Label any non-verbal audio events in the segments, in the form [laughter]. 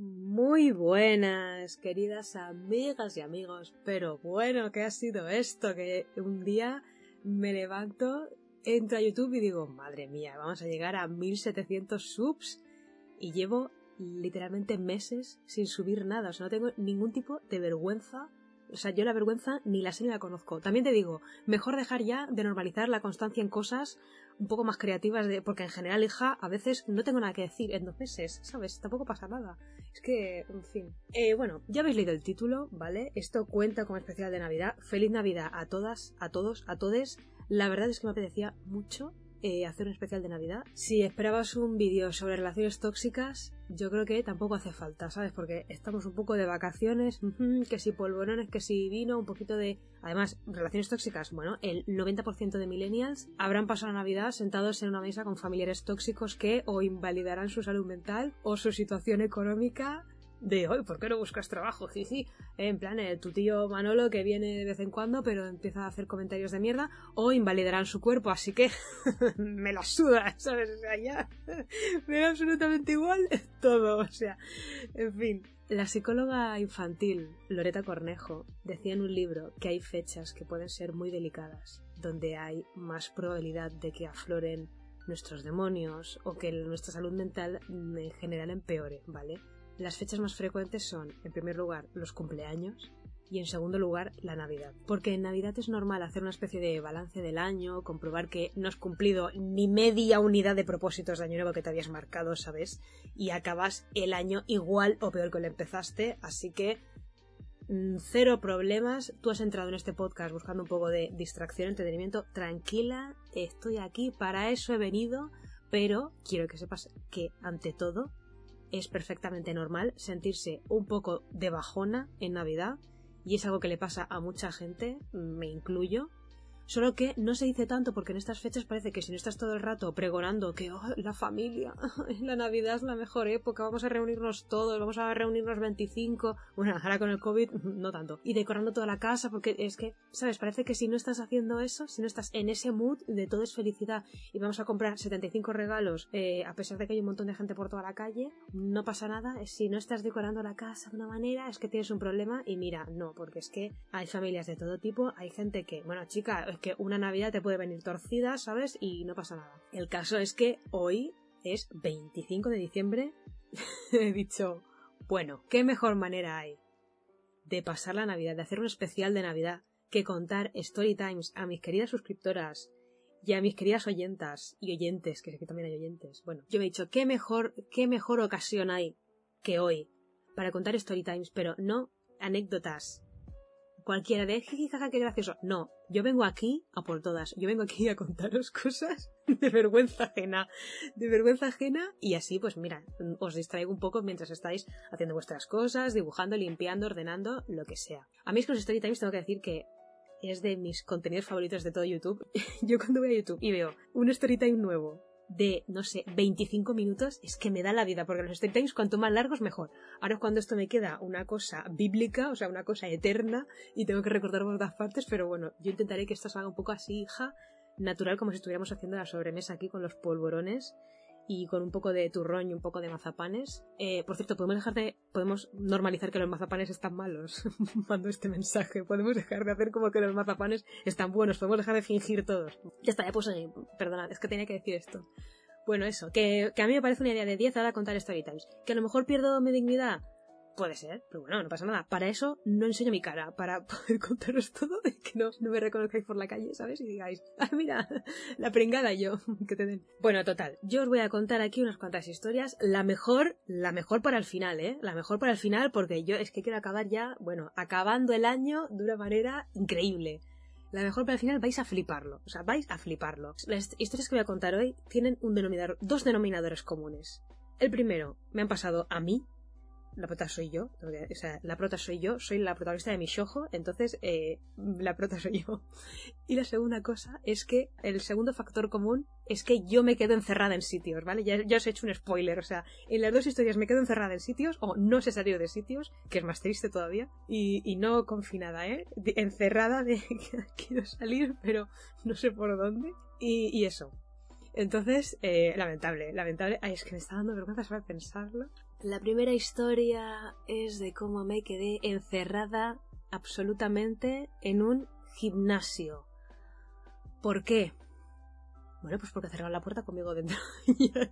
Muy buenas, queridas amigas y amigos. Pero bueno, ¿qué ha sido esto? Que un día me levanto, entro a YouTube y digo, madre mía, vamos a llegar a 1700 subs. Y llevo literalmente meses sin subir nada. O sea, no tengo ningún tipo de vergüenza. O sea, yo la vergüenza ni la sé ni la conozco. También te digo, mejor dejar ya de normalizar la constancia en cosas un poco más creativas, de, porque en general, hija, a veces no tengo nada que decir en dos meses, ¿sabes? Tampoco pasa nada. Es que, en fin. Eh, bueno, ya habéis leído el título, ¿vale? Esto cuenta como especial de Navidad. Feliz Navidad a todas, a todos, a todes. La verdad es que me apetecía mucho eh, hacer un especial de Navidad. Si esperabas un vídeo sobre relaciones tóxicas, yo creo que tampoco hace falta, ¿sabes? Porque estamos un poco de vacaciones, que si polvorones, que si vino, un poquito de... Además, relaciones tóxicas, bueno, el 90% de millennials habrán pasado la Navidad sentados en una mesa con familiares tóxicos que o invalidarán su salud mental o su situación económica de hoy, ¿por qué no buscas trabajo? Jiji. En plan, eh, tu tío Manolo que viene de vez en cuando, pero empieza a hacer comentarios de mierda, o invalidarán su cuerpo, así que [laughs] me la suda, ¿sabes? O sea, ya [laughs] me da absolutamente igual [laughs] todo, o sea, en fin. La psicóloga infantil Loreta Cornejo decía en un libro que hay fechas que pueden ser muy delicadas, donde hay más probabilidad de que afloren nuestros demonios o que nuestra salud mental en general empeore, ¿vale? Las fechas más frecuentes son, en primer lugar, los cumpleaños y en segundo lugar, la Navidad. Porque en Navidad es normal hacer una especie de balance del año, comprobar que no has cumplido ni media unidad de propósitos de año nuevo que te habías marcado, ¿sabes? Y acabas el año igual o peor que lo empezaste, así que mm, cero problemas. Tú has entrado en este podcast buscando un poco de distracción, entretenimiento. Tranquila, estoy aquí, para eso he venido, pero quiero que sepas que ante todo es perfectamente normal sentirse un poco de bajona en Navidad y es algo que le pasa a mucha gente, me incluyo, Solo que no se dice tanto porque en estas fechas parece que si no estás todo el rato pregonando que oh, la familia, [laughs] la Navidad es la mejor época, vamos a reunirnos todos, vamos a reunirnos 25, bueno, ahora con el COVID [laughs] no tanto, y decorando toda la casa porque es que, ¿sabes? Parece que si no estás haciendo eso, si no estás en ese mood de todo es felicidad y vamos a comprar 75 regalos eh, a pesar de que hay un montón de gente por toda la calle, no pasa nada, si no estás decorando la casa de una manera es que tienes un problema y mira, no, porque es que hay familias de todo tipo, hay gente que, bueno, chica, que una Navidad te puede venir torcida, ¿sabes? Y no pasa nada. El caso es que hoy es 25 de diciembre. [laughs] He dicho, bueno, ¿qué mejor manera hay de pasar la Navidad, de hacer un especial de Navidad, que contar story times a mis queridas suscriptoras y a mis queridas oyentas y oyentes, que sé que también hay oyentes. Bueno, yo me he dicho, ¿qué mejor, qué mejor ocasión hay que hoy para contar story times, pero no anécdotas cualquiera de jajaja, qué gracioso. No, yo vengo aquí a por todas. Yo vengo aquí a contaros [laughs] cosas de vergüenza ajena. De vergüenza ajena y así, pues mira, os distraigo un poco mientras estáis haciendo vuestras cosas, dibujando, limpiando, ordenando, lo que sea. A mí es que los story times tengo que decir que es de mis contenidos favoritos de todo YouTube. [laughs] yo cuando voy a YouTube y veo un story time nuevo de, no sé, 25 minutos, es que me da la vida, porque los story times cuanto más largos mejor. Ahora cuando esto me queda una cosa bíblica, o sea, una cosa eterna, y tengo que recordar por todas partes, pero bueno, yo intentaré que esto salga un poco así, hija, natural, como si estuviéramos haciendo la sobremesa aquí con los polvorones y con un poco de turrón y un poco de mazapanes. Eh, por cierto, podemos dejar de, podemos normalizar que los mazapanes están malos. [laughs] Mando este mensaje. Podemos dejar de hacer como que los mazapanes están buenos. Podemos dejar de fingir todos. Ya está, ya puse, perdonad, es que tenía que decir esto. Bueno, eso, que, que a mí me parece una idea de 10 ahora contar story times. Que a lo mejor pierdo mi dignidad Puede ser, pero bueno, no pasa nada. Para eso no enseño mi cara, para [laughs] poder contaros todo y que no, no me reconozcáis por la calle, ¿sabes? Y digáis, [laughs] ah, mira, la pringada yo, [laughs] que te den. Bueno, total, yo os voy a contar aquí unas cuantas historias. La mejor, la mejor para el final, ¿eh? La mejor para el final porque yo es que quiero acabar ya, bueno, acabando el año de una manera increíble. La mejor para el final vais a fliparlo. O sea, vais a fliparlo. Las historias que voy a contar hoy tienen un denominador, dos denominadores comunes. El primero, me han pasado a mí, la prota soy yo, o sea, la prota soy yo, soy la protagonista de mi shojo, entonces eh, la prota soy yo. Y la segunda cosa es que el segundo factor común es que yo me quedo encerrada en sitios, ¿vale? Ya, os he hecho un spoiler, o sea, en las dos historias me quedo encerrada en sitios o no se salido de sitios, que es más triste todavía, y, no confinada, ¿eh? encerrada de [laughs] que quiero salir, pero no sé por dónde. Y, y eso, entonces, eh, lamentable, lamentable. Ay, es que me está dando vergüenza solo pensarlo. La primera historia es de cómo me quedé encerrada absolutamente en un gimnasio. ¿Por qué? Bueno, pues porque cerraron la puerta conmigo dentro. [laughs]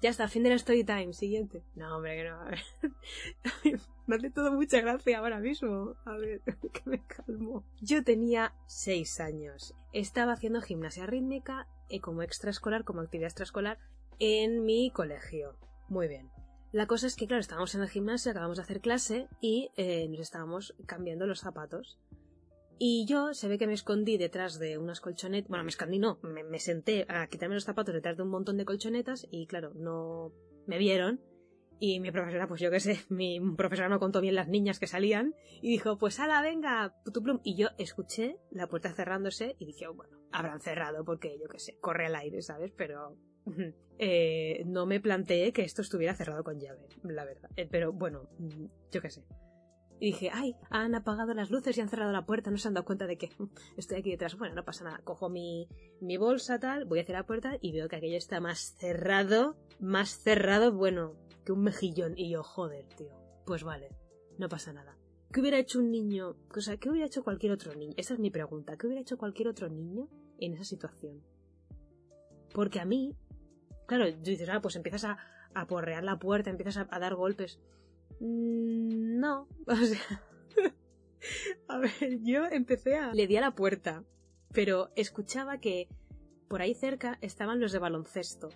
ya está, fin de la story time. Siguiente. No, hombre, que no. [laughs] me hace todo mucha gracia ahora mismo. A ver, [laughs] que me calmo. Yo tenía seis años. Estaba haciendo gimnasia rítmica y como extraescolar, como actividad extraescolar, en mi colegio. Muy bien. La cosa es que, claro, estábamos en el gimnasio, acabamos de hacer clase y eh, nos estábamos cambiando los zapatos. Y yo se ve que me escondí detrás de unas colchonetas. Bueno, me escondí, no, me, senté a quitarme los zapatos detrás de un montón de colchonetas y, claro, no me vieron. Y mi profesora, pues yo qué sé, mi profesora no contó bien las niñas que salían y dijo, pues ala, venga, putuplum. Y yo escuché la puerta cerrándose y dije, oh, bueno, habrán cerrado porque yo qué sé, corre al aire, ¿sabes? Pero [laughs] eh, no me planteé que esto estuviera cerrado con llave, la verdad. Eh, pero bueno, yo qué sé. Y dije, ay, han apagado las luces y han cerrado la puerta, no se han dado cuenta de que [laughs] estoy aquí detrás. Bueno, no pasa nada. Cojo mi, mi bolsa, tal, voy hacia la puerta y veo que aquello está más cerrado, más cerrado, bueno, que un mejillón. Y yo, joder, tío. Pues vale, no pasa nada. ¿Qué hubiera hecho un niño? O sea, ¿qué hubiera hecho cualquier otro niño? Esa es mi pregunta. ¿Qué hubiera hecho cualquier otro niño en esa situación? Porque a mí, claro, dices, ah, pues empiezas a, a porrear la puerta, empiezas a, dar golpes. Mm, no, [laughs] o sea. a ver, yo empecé a. Le di a la puerta, pero escuchaba que por ahí cerca estaban los de baloncesto,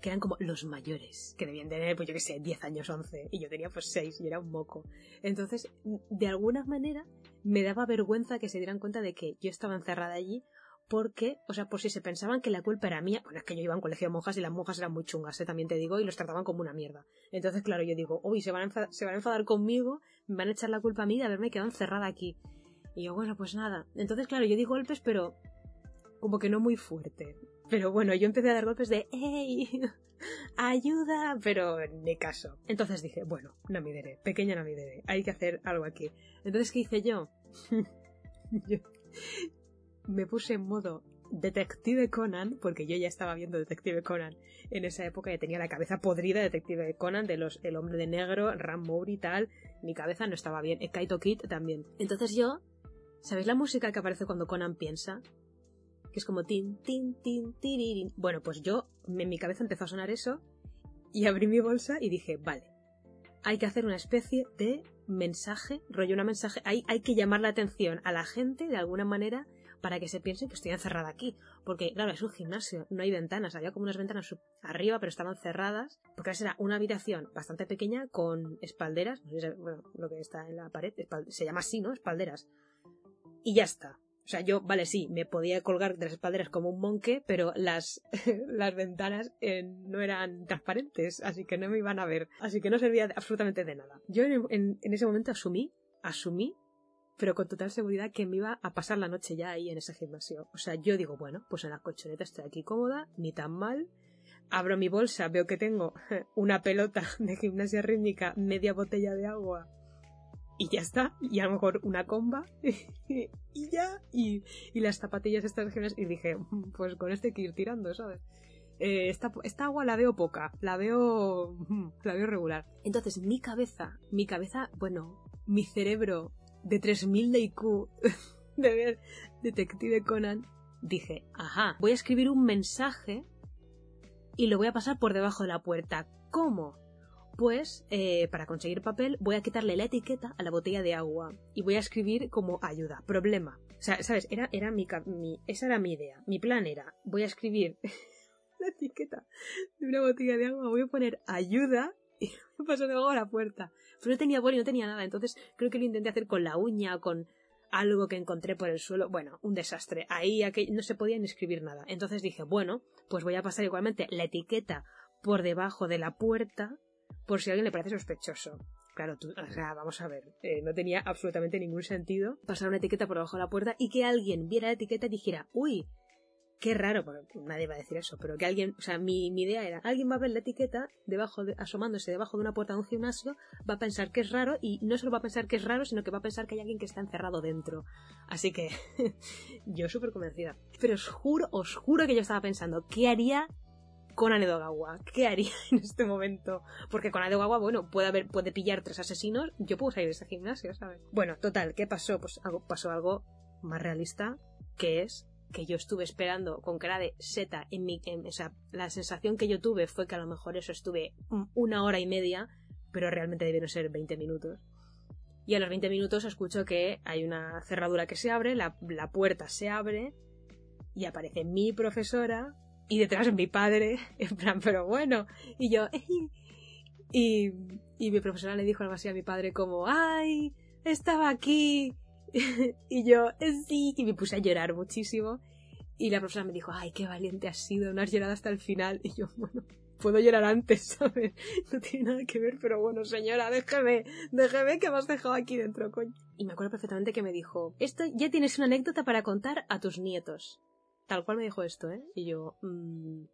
que eran como los mayores, que debían tener, pues yo qué sé, 10 años, 11, y yo tenía pues 6 y era un moco. Entonces, de alguna manera, me daba vergüenza que se dieran cuenta de que yo estaba encerrada allí porque, o sea, por si se pensaban que la culpa era mía, bueno, es que yo iba a un colegio de monjas y las monjas eran muy chungas, ¿eh? también te digo, y los trataban como una mierda. Entonces, claro, yo digo, uy, se van, a enfadar, conmigo, me van a echar la culpa a mí de haberme quedado encerrada aquí. Y yo, bueno, pues nada. Entonces, claro, yo di golpes, pero como que no muy fuerte. Pero bueno, yo empecé a dar golpes de ¡Ey! [laughs] ¡Ayuda! Pero ni caso. Entonces dije, bueno, no me pequeña no hay que hacer algo aquí. Entonces, ¿qué hice yo? [laughs] yo me puse en modo Detective Conan, porque yo ya estaba viendo Detective Conan en esa época y tenía la cabeza podrida de Detective Conan, de los El Hombre de Negro, Ram y tal. Mi cabeza no estaba bien. Kaito Kid también. Entonces yo, ¿sabéis la música que aparece cuando Conan piensa? Que es como tin, tin, tin, tiririn. Bueno, pues yo, en mi cabeza empezó a sonar eso y abrí mi bolsa y dije, vale, hay que hacer una especie de mensaje, rollo una mensaje, hay, hay que llamar la atención a la gente de alguna manera para que se piensen que estoy encerrada aquí. Porque, claro, es un gimnasio, no hay ventanas, había como unas ventanas arriba, pero estaban cerradas, porque era una habitación bastante pequeña con espalderas, no sé bueno, lo que está en la pared, se llama así, ¿no? Espalderas. Y ya está. O sea, yo, vale, sí, me podía colgar de las espalderas como un monque, pero las, [laughs] las ventanas eh, no eran transparentes, así que no me iban a ver. Así que no servía absolutamente de nada. Yo en ese momento asumí, asumí pero con total seguridad que me iba a pasar la noche ya ahí en ese gimnasio. O sea, yo digo, bueno, pues en la colchoneta estoy aquí cómoda, ni tan mal. Abro mi bolsa, veo que tengo [laughs] una pelota de gimnasia rítmica, media botella de agua y ya está. Y a lo mejor una comba [laughs] y ya. Y, las zapatillas estas de gimnasia. Y dije, pues con este hay que ir tirando, ¿sabes? Eh, esta, esta, agua la veo poca, la veo, [laughs] la veo regular. Entonces mi cabeza, mi cabeza, bueno, mi cerebro de 3000 de IQ [laughs] de ver Detective Conan, dije, ajá, voy a escribir un mensaje y lo voy a pasar por debajo de la puerta. ¿Cómo? Pues, eh, para conseguir papel, voy a quitarle la etiqueta a la botella de agua y voy a escribir como ayuda, problema. O sea, ¿sabes? Era, era mi, esa era mi idea. Mi plan era, voy a escribir [laughs] la etiqueta de una botella de agua, voy a poner ayuda y [laughs] me pasó debajo de la puerta. No tenía boli, no tenía nada. Entonces creo que lo intenté hacer con la uña, con algo que encontré por el suelo. Bueno, un desastre. Ahí no se podía ni escribir nada. Entonces dije, bueno, pues voy a pasar igualmente la etiqueta por debajo de la puerta por si a alguien le parece sospechoso. Claro, tú, o sea, vamos a ver, eh, no tenía absolutamente ningún sentido pasar una etiqueta por debajo de la puerta y que alguien viera la etiqueta y dijera, uy, Qué raro, porque nadie va a decir eso, pero que alguien, o sea, mi, idea era, alguien va a ver la etiqueta debajo de, asomándose debajo de una puerta de un gimnasio, va a pensar que es raro y no solo va a pensar que es raro, sino que va a pensar que hay alguien que está encerrado dentro. Así que [laughs] yo súper convencida. Pero os juro, os juro que yo estaba pensando, ¿qué haría con Anedogawa. ¿Qué haría [laughs] en este momento? Porque con Anedogawa, bueno, puede haber, puede pillar tres asesinos, yo puedo salir de ese gimnasio, ¿sabes? Bueno, total, ¿qué pasó? Pues pasó algo más realista, que es que yo estuve esperando con cara de seta en mi... o sea, la sensación que yo tuve fue que a lo mejor eso estuve una hora y media, pero realmente debieron ser 20 minutos. Y a los 20 minutos escucho que hay una cerradura que se abre, la, la puerta se abre y aparece mi profesora y detrás mi padre, [laughs] en plan, pero bueno. Y yo, [laughs] y, y mi profesora le dijo algo así a mi padre como, ¡ay! Estaba aquí [laughs] y yo, sí, y me puse a llorar muchísimo. Y la profesora me dijo, ay, qué valiente has sido, no has llorado hasta el final. Y yo, bueno, puedo llorar antes, [laughs] ¿sabes? No tiene nada que ver, pero bueno, señora, déjeme, déjeme que me has dejado aquí dentro, coño. Y me acuerdo perfectamente que me dijo, esto ya tienes una anécdota para contar a tus nietos. Tal cual me dijo esto, ¿eh? Y yo, mmm...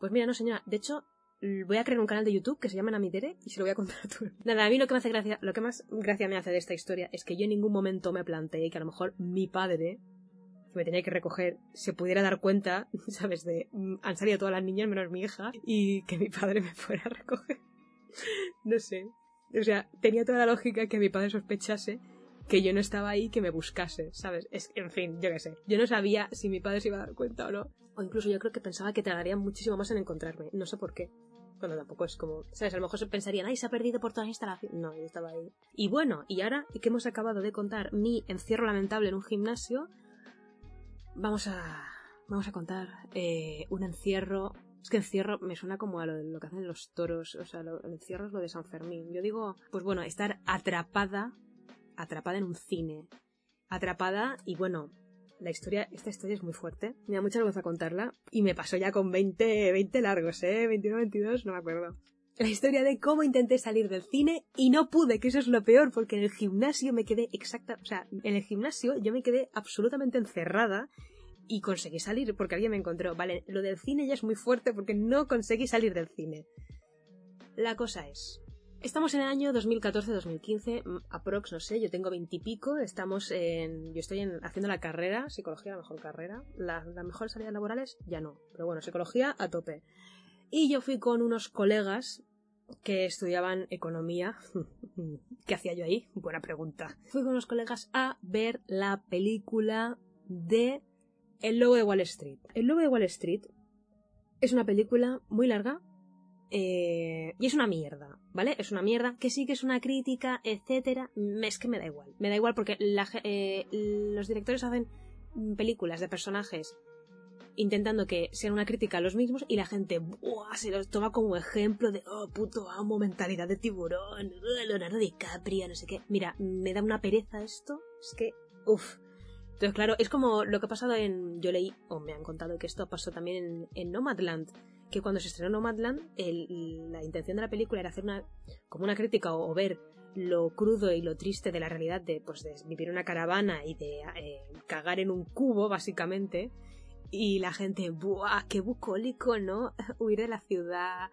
pues mira, no señora, de hecho, voy a crear un canal de YouTube que se llama Namitere y se lo voy a contar a tu Nada, a mí lo que me hace gracia, lo que más gracia me hace de esta historia es que yo en ningún momento me planteé que a lo mejor mi padre, que me tenía que recoger, se pudiera dar cuenta, [laughs] ¿sabes? De mm, han salido todas las niñas menos mi hija y que mi padre me fuera a recoger. [laughs] no sé. O sea, tenía toda la lógica que mi padre sospechase que yo no estaba ahí que me buscase, ¿sabes? Es, en fin, yo qué sé. Yo no sabía si mi padre se iba a dar cuenta o no. O incluso yo creo que pensaba que tardaría muchísimo más en encontrarme. No sé por qué. Cuando tampoco es como, ¿sabes? A lo mejor se pensarían, ay, se ha perdido por toda la instalación. No, yo estaba ahí. Y bueno, y ahora que hemos acabado de contar mi encierro lamentable en un gimnasio, vamos a, vamos a contar eh, un encierro. Es que encierro me suena como a lo, que hacen los toros, o sea, el encierro es lo de San Fermín. Yo digo, pues bueno, estar atrapada, atrapada en un cine. Atrapada y bueno, la historia, esta historia es muy fuerte. Me da mucha vergüenza contarla. Y me pasó ya con 20, 20 largos, ¿eh? 21, 22, no me acuerdo. La historia de cómo intenté salir del cine y no pude, que eso es lo peor, porque en el gimnasio me quedé exacta, o sea, en el gimnasio yo me quedé absolutamente encerrada y conseguí salir porque alguien me encontró. Vale, lo del cine ya es muy fuerte porque no conseguí salir del cine. La cosa es, Estamos en el año 2014-2015, mm, aprox, no sé, yo tengo veintipico, estamos en... Yo estoy haciendo la carrera, psicología, la mejor carrera. Las la mejores salidas laborales, ya no. Pero bueno, psicología a tope. Y yo fui con unos colegas que estudiaban economía. [laughs] ¿Qué hacía yo ahí? Buena pregunta. Fui con unos colegas a ver la película de El Lobo de Wall Street. El Lobo de Wall Street es una película muy larga, eh, y es una mierda, ¿vale? Es una mierda, que sí que es una crítica, etcétera. Es que me da igual. Me da igual porque eh, los directores hacen películas de personajes intentando que sean una crítica a los mismos y la gente se los toma como ejemplo de oh puto amo, mentalidad de tiburón, Leonardo DiCaprio, no sé qué. Mira, me da una pereza esto, es que, uff. Entonces, claro, es como lo que ha pasado en. Yo leí, o me han contado que esto pasó también en Nomadland que cuando se estrenó Nomadland, la intención de la película era hacer una, como una crítica o, ver lo crudo y lo triste de la realidad de, pues, de vivir una caravana y de eh, cagar en un cubo, básicamente. Y la gente, ¡buah! ¡Qué bucólico, ¿no? [laughs] Huir de la ciudad,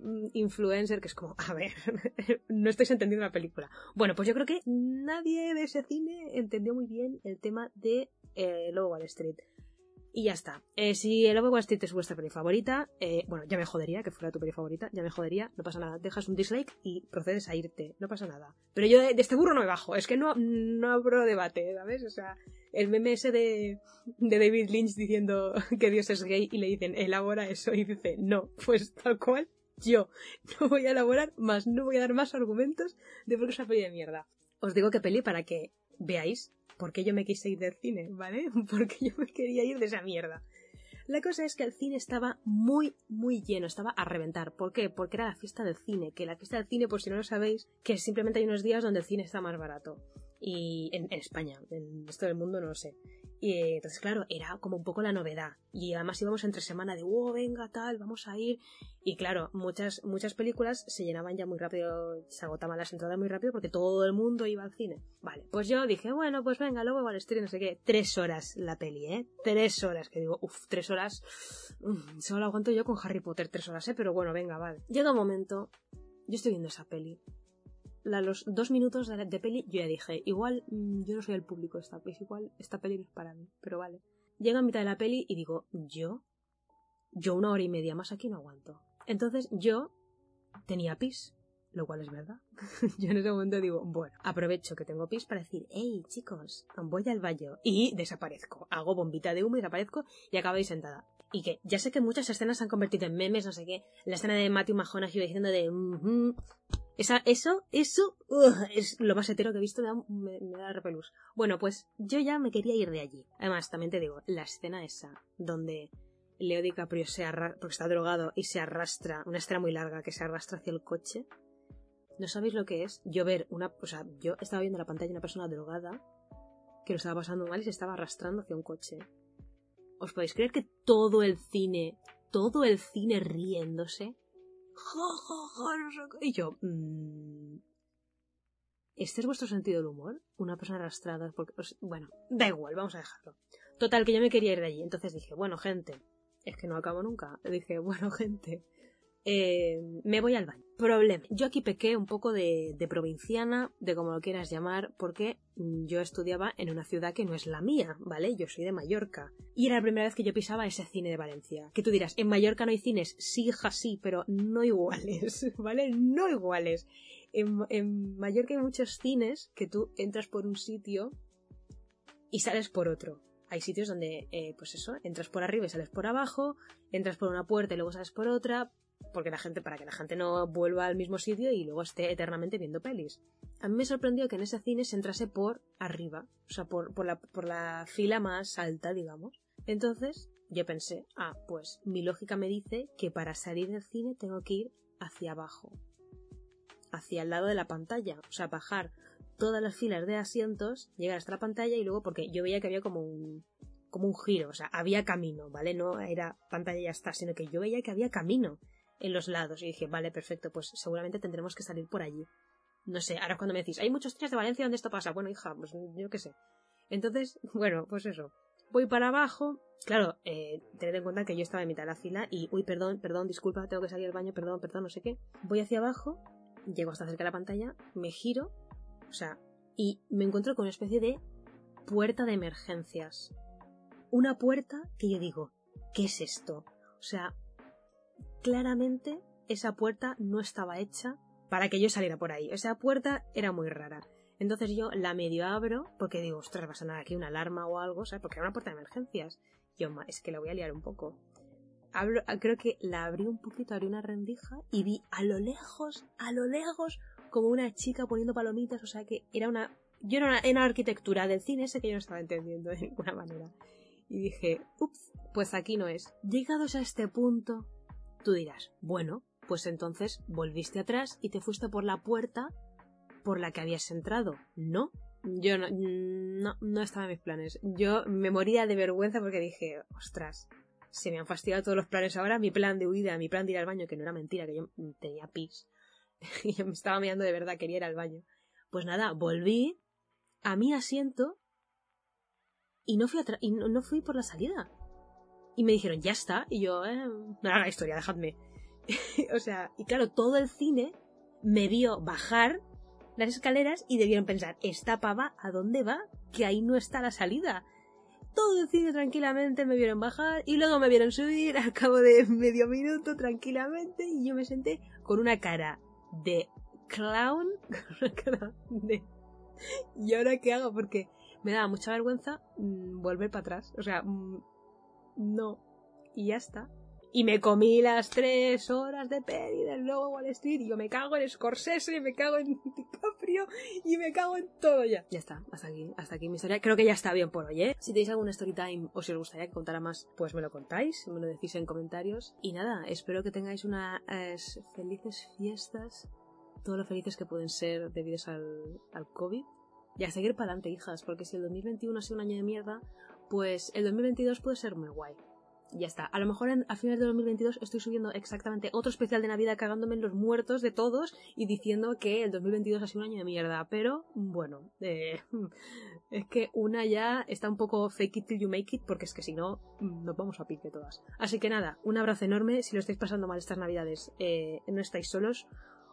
mm, influencer, que es como, a ver, [laughs] no estáis entendiendo la película. Bueno, pues yo creo que nadie de ese cine entendió muy bien el tema de eh, Lobo Wall Street. Y ya está. Eh, si el Wall Street es vuestra peli favorita, eh, bueno, ya me jodería que fuera tu peli favorita, ya me jodería, no pasa nada. Dejas un dislike y procedes a irte, no pasa nada. Pero yo de, este burro no me bajo, es que no, no abro debate, ¿sabes? O sea, el meme ese de, de David Lynch diciendo [laughs] que Dios es gay y le dicen, elabora eso y dice, no, pues tal cual, yo no voy a elaborar más, no voy a dar más argumentos de por qué es una peli de mierda. Os digo que peli para que veáis porque yo me quise ir del cine, [laughs] ¿vale? Porque yo me quería ir de esa mierda. La cosa es que el cine estaba muy, muy lleno, estaba a reventar. ¿Por qué? Porque era la fiesta del cine, que la fiesta del cine, por si no lo sabéis, que simplemente hay unos días donde el cine está más barato. Y en, España, en el resto del mundo no lo sé. Y entonces, claro, era como un poco la novedad. Y además íbamos entre semana de, wow, venga, tal, vamos a ir. Y claro, muchas, muchas películas se llenaban ya muy rápido, se agotaban las entradas muy rápido porque todo el mundo iba al cine. Vale, pues yo dije, bueno, pues venga, luego al stream, no sé qué. Tres horas la peli, ¿eh? Tres horas, que digo, uff, tres horas. solo aguanto yo con Harry Potter tres horas, ¿eh? Pero bueno, venga, vale. Llega un momento, yo estoy viendo esa peli los dos minutos de, peli, yo ya dije, igual mm, yo no soy el público esta igual esta peli no es para mí, pero vale. Llega a mitad de la peli y digo, ¿yo? yo una hora y media más aquí no aguanto. Entonces yo tenía pis, lo cual es verdad. [laughs] yo en ese momento digo, bueno, aprovecho que tengo pis para decir, hey chicos, voy al baño y desaparezco. Hago bombita de humo y desaparezco y acabo ahí sentada. Y que ya sé que muchas escenas se han convertido en memes, no sé qué. La escena de Matthew McConaughey diciendo de... esa, eso, eso, es lo más hetero que he visto, me da, me da repelús. Bueno, pues yo ya me quería ir de allí. Además, también te digo, la escena esa, donde Leo DiCaprio se arrastra, porque está drogado y se arrastra, una escena muy larga que se arrastra hacia el coche. ¿No sabéis lo que es? Yo ver una, o sea, yo estaba viendo en la pantalla una persona drogada que lo estaba pasando mal y se estaba arrastrando hacia un coche. ¿Os podéis creer que todo el cine, todo el cine riéndose? Y yo, mmm, ¿este es vuestro sentido del humor? Una persona arrastrada, porque, bueno, da igual, vamos a dejarlo. Total, que yo me quería ir de allí. Entonces dije, bueno, gente, es que no acabo nunca. Dije, bueno, [laughs] gente, eh, me voy al baño. Problema. Yo aquí pequé un poco de, de, provinciana, de como lo quieras llamar, porque yo estudiaba en una ciudad que no es la mía, ¿vale? Yo soy de Mallorca. Y era la primera vez que yo pisaba ese cine de Valencia. Que tú dirás, en Mallorca no hay cines. Sí, hija, sí, pero no iguales, [laughs] ¿vale? No iguales. En, en Mallorca hay muchos cines que tú entras por un sitio y sales por otro hay sitios donde, eh, pues eso, entras por arriba y sales por abajo, entras por una puerta y luego sales por otra, porque la gente, para que la gente no vuelva al mismo sitio y luego esté eternamente viendo pelis. A mí me sorprendió que en ese cine se entrase por arriba, o sea, por, por, la, por la fila más alta, digamos. Entonces, yo pensé, ah, pues mi lógica me dice que para salir del cine tengo que ir hacia abajo, hacia el lado de la pantalla, o sea, bajar todas las filas de asientos, llegar hasta la pantalla y luego, porque yo veía que había como un, como un giro, o sea, había camino, ¿vale? No era pantalla y ya está, sino que yo veía que había camino en los lados y dije, vale, perfecto, pues seguramente tendremos que salir por allí. No sé, ahora cuando me decís, hay muchos cines de Valencia donde esto pasa, bueno, hija, pues yo qué sé. Entonces, [laughs] bueno, pues eso. Voy para abajo, claro, eh, tened en cuenta que yo estaba en mitad de la fila y, uy, perdón, perdón, disculpa, tengo que salir al baño, perdón, perdón, no sé qué. Voy hacia abajo, llego hasta cerca de la pantalla, me giro o sea, y me encuentro con una especie de puerta de emergencias. Una puerta que yo digo, ¿qué es esto? O sea, claramente esa puerta no estaba hecha para que yo saliera por ahí. Esa puerta era muy rara. Entonces yo la medio abro porque digo, ostras, va a sonar aquí una alarma o algo, ¿sabes? Porque era una puerta de emergencias. Yo, es que la voy a liar un poco. creo que la abrí un poquito, abrí una rendija y vi a lo lejos, a lo lejos, como una chica poniendo palomitas, o sea que era una... Yo era una, arquitectura del cine ese que yo no estaba entendiendo de ninguna manera. Y dije, ups, pues aquí no es. Llegados a este punto, tú dirás, bueno, pues entonces volviste atrás y te fuiste por la puerta por la que habías entrado. No, yo no, no, no estaba en mis planes. Yo me moría de vergüenza porque dije, ostras, se me han fastidiado todos los planes ahora. Mi plan de huida, mi plan de ir al baño, que no era mentira, que yo tenía pis. [laughs] y yo me estaba mirando de verdad, quería ir al baño. Pues nada, volví a mi asiento y no fui, y no, fui por la salida. Y me dijeron, ya está. Y yo, eh, no haga historia, dejadme. [laughs] o sea, y claro, todo el cine me vio bajar las escaleras y debieron pensar, esta pava, ¿a dónde va? Que ahí no está la salida. Todo el cine tranquilamente me vieron bajar y luego me vieron subir al cabo de medio minuto tranquilamente y yo me senté con una cara de clown [laughs] de... ¿Y ahora qué hago? Porque me daba mucha vergüenza mm, volver para atrás. O sea, mm, no. Y ya está. Y me comí las tres horas de peli del nuevo Wall Street y yo me cago en Scorsese, y me cago en [laughs] DiCaprio y me cago en todo ya. Ya está, hasta aquí, hasta aquí mi historia. Creo que ya está bien por hoy, ¿eh? Si tenéis alguna story time o si os gustaría que contara más, pues me lo contáis, me lo decís en comentarios. Y nada, espero que tengáis unas felices fiestas, todo lo felices que pueden ser debidos al, al COVID. Y a seguir para adelante, hijas, porque si el 2021 ha sido un año de mierda, pues el 2022 puede ser muy guay ya está. A lo mejor a finales de 2022 estoy subiendo exactamente otro especial de Navidad cagándome en los muertos de todos y diciendo que el 2022 ha sido un año de mierda. Pero, bueno, eh, [laughs] es que una ya está un poco fake it till you make it porque es que si no, nos vamos a pique todas. Así que nada, un abrazo enorme. Si lo estáis pasando mal estas Navidades, eh, no estáis solos.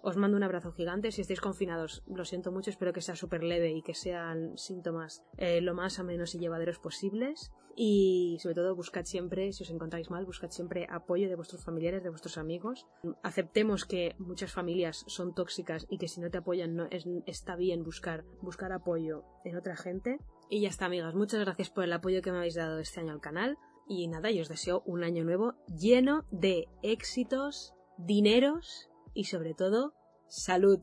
Os mando un abrazo gigante. Si estáis confinados, lo siento mucho. Espero que sea súper leve y que sean síntomas eh, lo más amenos y llevaderos posibles. Y sobre todo, buscad siempre, si os encontráis mal, buscad siempre apoyo de vuestros familiares, de vuestros amigos. Aceptemos que muchas familias son tóxicas y que si no te apoyan no está bien buscar, buscar apoyo en otra gente. Y ya está, amigas. Muchas gracias por el apoyo que me habéis dado este año al canal. Y nada, yo os deseo un año nuevo lleno de éxitos, dineros y sobre todo salud.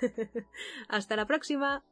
[laughs] Hasta la próxima.